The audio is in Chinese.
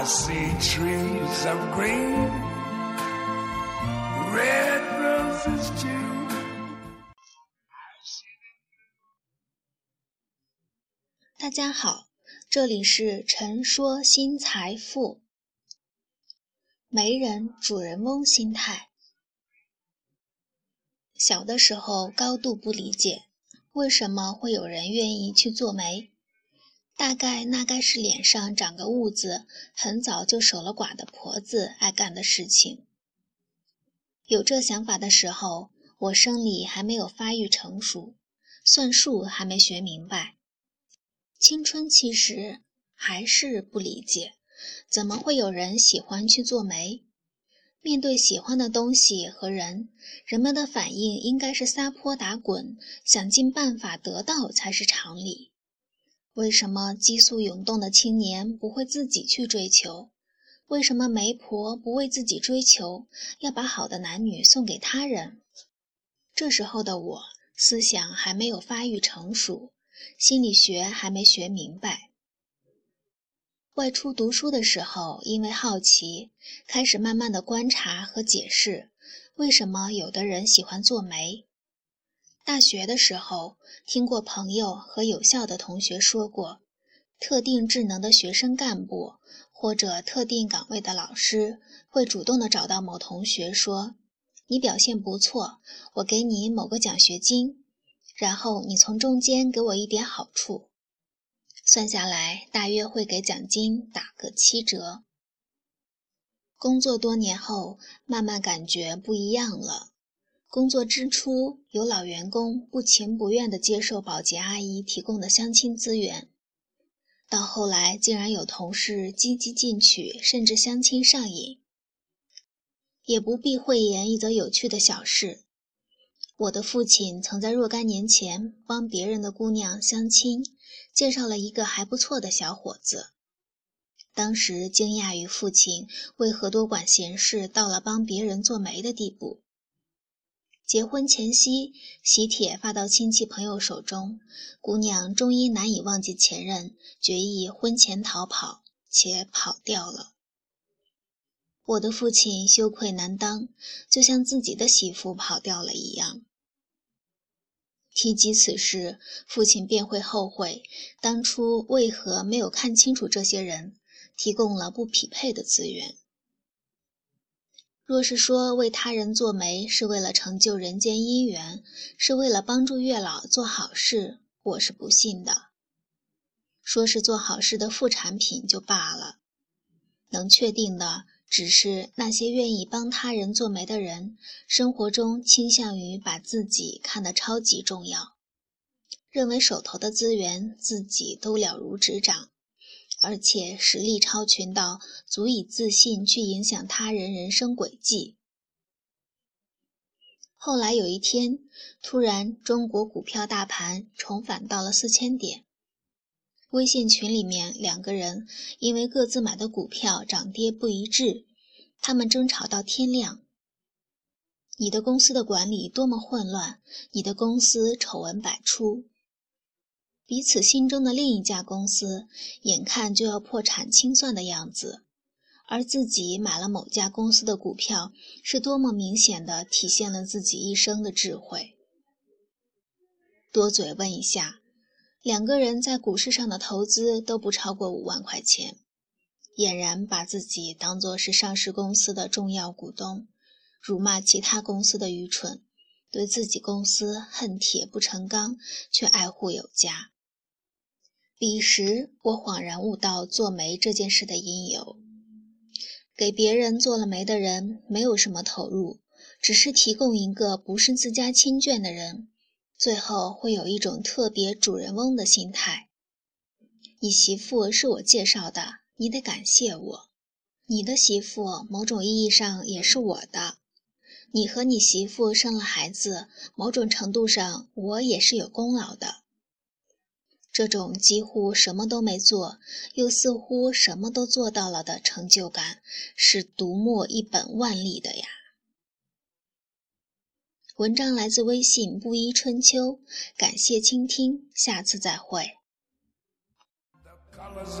I see trees of green, red roses too. 大家好，这里是陈说新财富。媒人主人翁心态。小的时候高度不理解，为什么会有人愿意去做媒？大概那该是脸上长个痦子，很早就守了寡的婆子爱干的事情。有这想法的时候，我生理还没有发育成熟，算术还没学明白。青春期时还是不理解，怎么会有人喜欢去做媒？面对喜欢的东西和人，人们的反应应该是撒泼打滚，想尽办法得到才是常理。为什么激素涌动的青年不会自己去追求？为什么媒婆不为自己追求，要把好的男女送给他人？这时候的我，思想还没有发育成熟。心理学还没学明白。外出读书的时候，因为好奇，开始慢慢的观察和解释，为什么有的人喜欢做媒。大学的时候，听过朋友和有效的同学说过，特定智能的学生干部或者特定岗位的老师，会主动的找到某同学说：“你表现不错，我给你某个奖学金。”然后你从中间给我一点好处，算下来大约会给奖金打个七折。工作多年后，慢慢感觉不一样了。工作之初，有老员工不情不愿地接受保洁阿姨提供的相亲资源，到后来竟然有同事积极进取，甚至相亲上瘾。也不必讳言一则有趣的小事。我的父亲曾在若干年前帮别人的姑娘相亲，介绍了一个还不错的小伙子。当时惊讶于父亲为何多管闲事到了帮别人做媒的地步。结婚前夕，喜帖发到亲戚朋友手中，姑娘终因难以忘记前任，决意婚前逃跑，且跑掉了。我的父亲羞愧难当，就像自己的媳妇跑掉了一样。提及此事，父亲便会后悔当初为何没有看清楚这些人，提供了不匹配的资源。若是说为他人做媒是为了成就人间姻缘，是为了帮助月老做好事，我是不信的。说是做好事的副产品就罢了，能确定的。只是那些愿意帮他人做媒的人，生活中倾向于把自己看得超级重要，认为手头的资源自己都了如指掌，而且实力超群到足以自信去影响他人人生轨迹。后来有一天，突然中国股票大盘重返到了四千点。微信群里面，两个人因为各自买的股票涨跌不一致，他们争吵到天亮。你的公司的管理多么混乱，你的公司丑闻百出，彼此心中的另一家公司眼看就要破产清算的样子，而自己买了某家公司的股票，是多么明显的体现了自己一生的智慧。多嘴问一下。两个人在股市上的投资都不超过五万块钱，俨然把自己当作是上市公司的重要股东，辱骂其他公司的愚蠢，对自己公司恨铁不成钢，却爱护有加。彼时我恍然悟到做媒这件事的因由：给别人做了媒的人没有什么投入，只是提供一个不是自家亲眷的人。最后会有一种特别主人翁的心态。你媳妇是我介绍的，你得感谢我。你的媳妇某种意义上也是我的。你和你媳妇生了孩子，某种程度上我也是有功劳的。这种几乎什么都没做，又似乎什么都做到了的成就感，是读墨一本万利的呀。文章来自微信布衣春秋，感谢倾听，下次再会。The colors